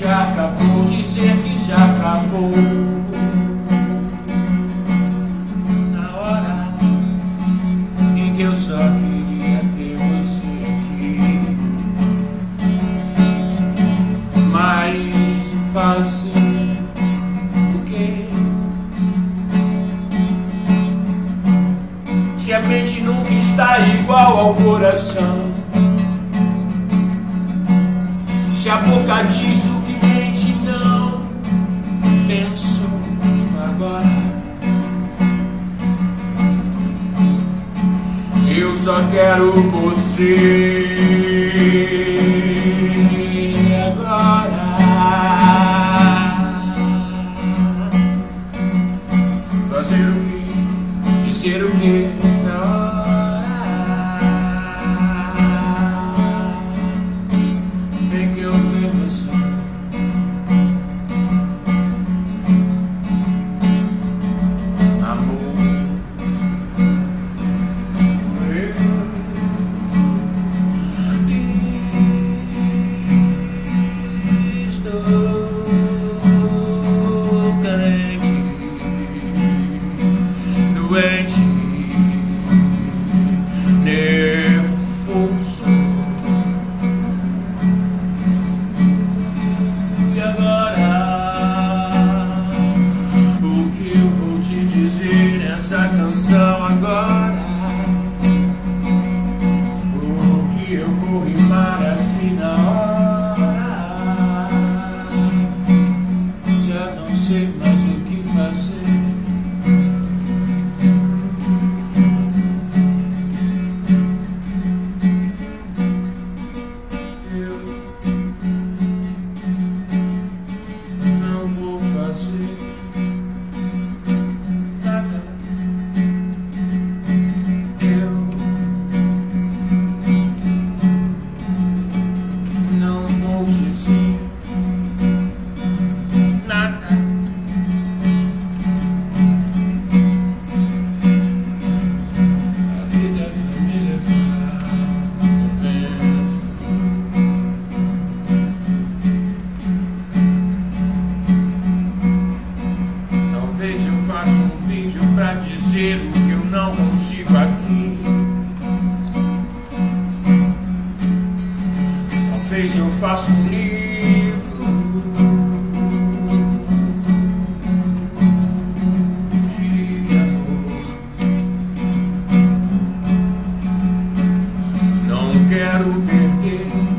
já acabou, dizer que já acabou. Na hora em que eu só queria ter você aqui. Mas fazer o quê? Se a mente nunca está igual ao coração. Se a boca diz o Eu só quero você agora. Fazer o que? Dizer o que? Doente, nervoso. E agora, o que eu vou te dizer nessa canção agora? O que eu vou rimar aqui na hora? dizer o que eu não consigo aqui. Talvez eu faça um livro de amor. Não quero perder.